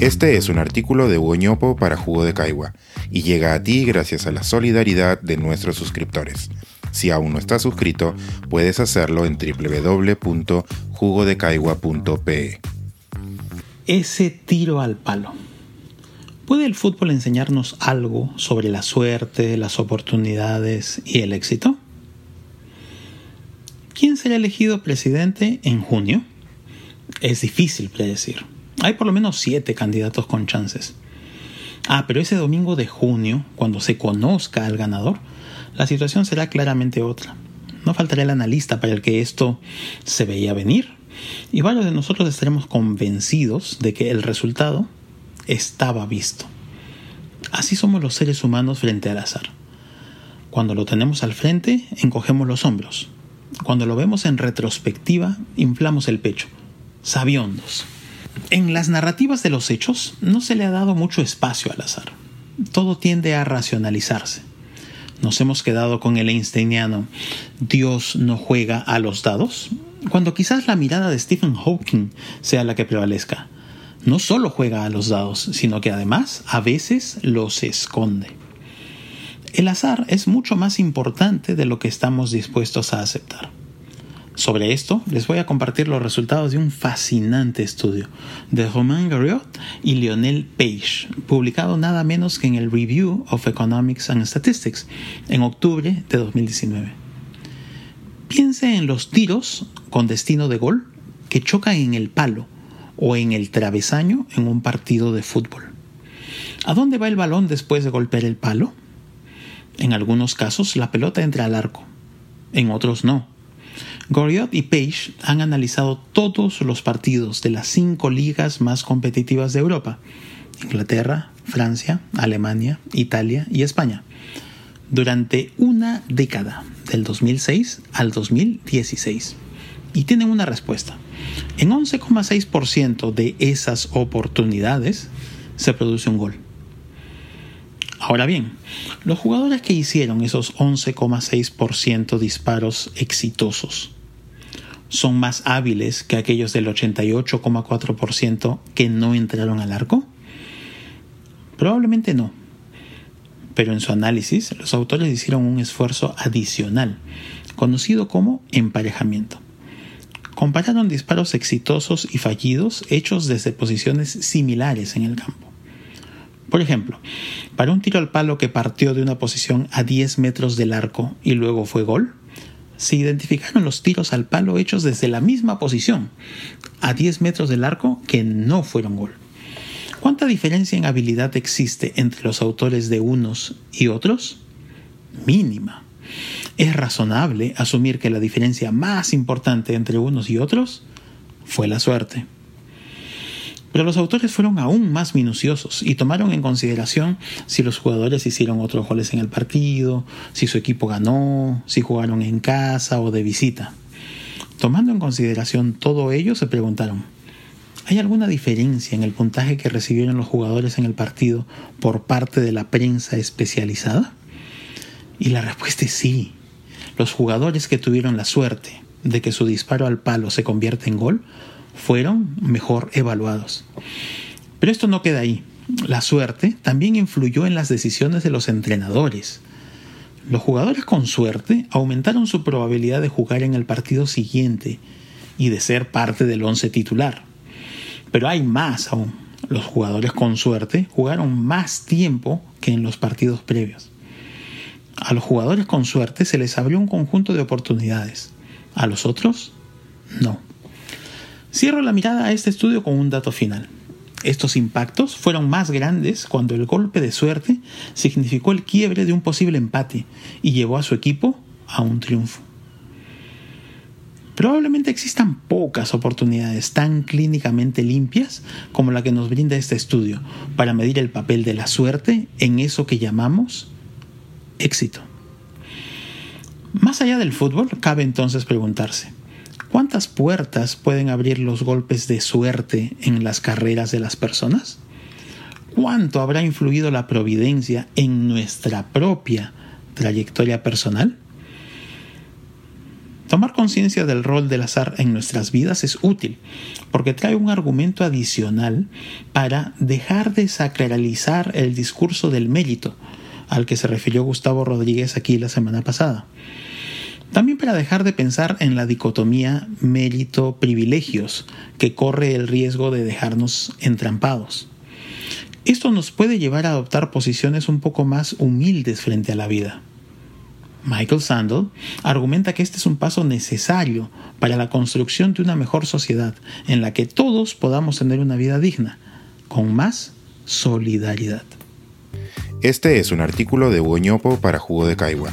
Este es un artículo de Hugo para Jugo de Caigua y llega a ti gracias a la solidaridad de nuestros suscriptores. Si aún no estás suscrito, puedes hacerlo en www.jugodecaigua.pe. Ese tiro al palo. ¿Puede el fútbol enseñarnos algo sobre la suerte, las oportunidades y el éxito? ¿Quién será elegido presidente en junio? Es difícil predecir. Hay por lo menos siete candidatos con chances. Ah, pero ese domingo de junio, cuando se conozca al ganador, la situación será claramente otra. No faltará el analista para el que esto se veía venir, y varios de nosotros estaremos convencidos de que el resultado estaba visto. Así somos los seres humanos frente al azar. Cuando lo tenemos al frente, encogemos los hombros. Cuando lo vemos en retrospectiva, inflamos el pecho. Sabiondos. En las narrativas de los hechos no se le ha dado mucho espacio al azar. Todo tiende a racionalizarse. Nos hemos quedado con el einsteiniano Dios no juega a los dados, cuando quizás la mirada de Stephen Hawking sea la que prevalezca. No solo juega a los dados, sino que además a veces los esconde. El azar es mucho más importante de lo que estamos dispuestos a aceptar. Sobre esto les voy a compartir los resultados de un fascinante estudio de Romain Goriot y Lionel Page, publicado nada menos que en el Review of Economics and Statistics en octubre de 2019. Piense en los tiros con destino de gol que chocan en el palo o en el travesaño en un partido de fútbol. ¿A dónde va el balón después de golpear el palo? En algunos casos la pelota entra al arco, en otros no Goriot y Page han analizado todos los partidos de las cinco ligas más competitivas de Europa, Inglaterra, Francia, Alemania, Italia y España, durante una década, del 2006 al 2016. Y tienen una respuesta. En 11,6% de esas oportunidades se produce un gol. Ahora bien, los jugadores que hicieron esos 11,6% disparos exitosos son más hábiles que aquellos del 88,4% que no entraron al arco? Probablemente no. Pero en su análisis, los autores hicieron un esfuerzo adicional, conocido como emparejamiento. Compararon disparos exitosos y fallidos hechos desde posiciones similares en el campo. Por ejemplo, para un tiro al palo que partió de una posición a 10 metros del arco y luego fue gol, se identificaron los tiros al palo hechos desde la misma posición, a 10 metros del arco, que no fueron gol. ¿Cuánta diferencia en habilidad existe entre los autores de unos y otros? Mínima. Es razonable asumir que la diferencia más importante entre unos y otros fue la suerte. Pero los autores fueron aún más minuciosos y tomaron en consideración si los jugadores hicieron otros goles en el partido, si su equipo ganó, si jugaron en casa o de visita. Tomando en consideración todo ello, se preguntaron, ¿hay alguna diferencia en el puntaje que recibieron los jugadores en el partido por parte de la prensa especializada? Y la respuesta es sí. Los jugadores que tuvieron la suerte de que su disparo al palo se convierta en gol fueron mejor evaluados. Pero esto no queda ahí. La suerte también influyó en las decisiones de los entrenadores. Los jugadores con suerte aumentaron su probabilidad de jugar en el partido siguiente y de ser parte del once titular. Pero hay más aún. Los jugadores con suerte jugaron más tiempo que en los partidos previos. A los jugadores con suerte se les abrió un conjunto de oportunidades. A los otros, no. Cierro la mirada a este estudio con un dato final. Estos impactos fueron más grandes cuando el golpe de suerte significó el quiebre de un posible empate y llevó a su equipo a un triunfo. Probablemente existan pocas oportunidades tan clínicamente limpias como la que nos brinda este estudio para medir el papel de la suerte en eso que llamamos éxito. Más allá del fútbol, cabe entonces preguntarse, ¿Cuántas puertas pueden abrir los golpes de suerte en las carreras de las personas? ¿Cuánto habrá influido la providencia en nuestra propia trayectoria personal? Tomar conciencia del rol del azar en nuestras vidas es útil, porque trae un argumento adicional para dejar de sacralizar el discurso del mérito, al que se refirió Gustavo Rodríguez aquí la semana pasada. También para dejar de pensar en la dicotomía mérito-privilegios, que corre el riesgo de dejarnos entrampados. Esto nos puede llevar a adoptar posiciones un poco más humildes frente a la vida. Michael Sandel argumenta que este es un paso necesario para la construcción de una mejor sociedad en la que todos podamos tener una vida digna, con más solidaridad. Este es un artículo de Hugo para Jugo de Caigua